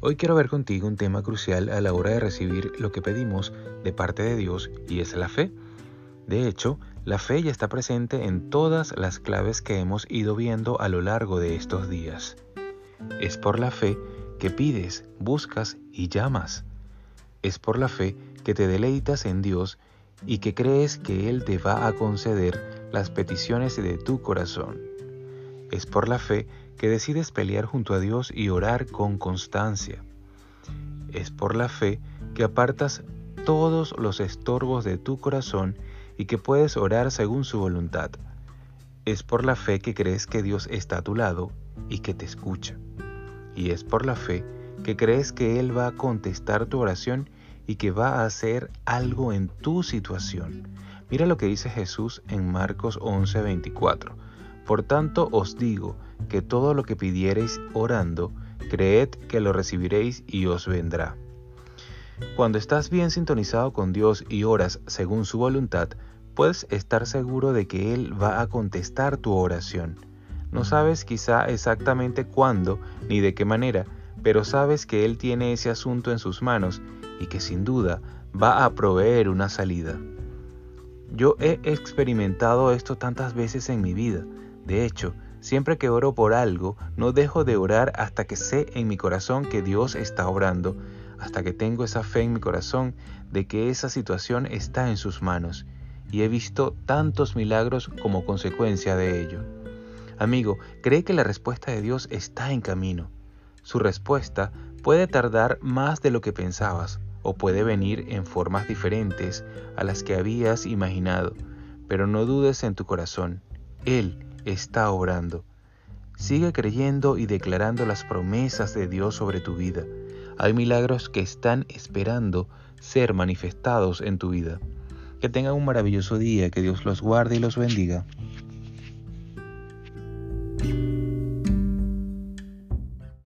Hoy quiero ver contigo un tema crucial a la hora de recibir lo que pedimos de parte de Dios y es la fe. De hecho, la fe ya está presente en todas las claves que hemos ido viendo a lo largo de estos días. Es por la fe que pides, buscas y llamas. Es por la fe que te deleitas en Dios y que crees que Él te va a conceder las peticiones de tu corazón. Es por la fe que decides pelear junto a Dios y orar con constancia. Es por la fe que apartas todos los estorbos de tu corazón y que puedes orar según su voluntad. Es por la fe que crees que Dios está a tu lado y que te escucha. Y es por la fe que crees que Él va a contestar tu oración y que va a hacer algo en tu situación. Mira lo que dice Jesús en Marcos 11:24. Por tanto os digo que todo lo que pidiereis orando, creed que lo recibiréis y os vendrá. Cuando estás bien sintonizado con Dios y oras según su voluntad, puedes estar seguro de que Él va a contestar tu oración. No sabes quizá exactamente cuándo ni de qué manera, pero sabes que Él tiene ese asunto en sus manos y que sin duda va a proveer una salida. Yo he experimentado esto tantas veces en mi vida. De hecho, siempre que oro por algo, no dejo de orar hasta que sé en mi corazón que Dios está obrando, hasta que tengo esa fe en mi corazón de que esa situación está en sus manos. Y he visto tantos milagros como consecuencia de ello. Amigo, cree que la respuesta de Dios está en camino. Su respuesta puede tardar más de lo que pensabas o puede venir en formas diferentes a las que habías imaginado, pero no dudes en tu corazón, Él está obrando. Sigue creyendo y declarando las promesas de Dios sobre tu vida. Hay milagros que están esperando ser manifestados en tu vida. Que tengan un maravilloso día, que Dios los guarde y los bendiga.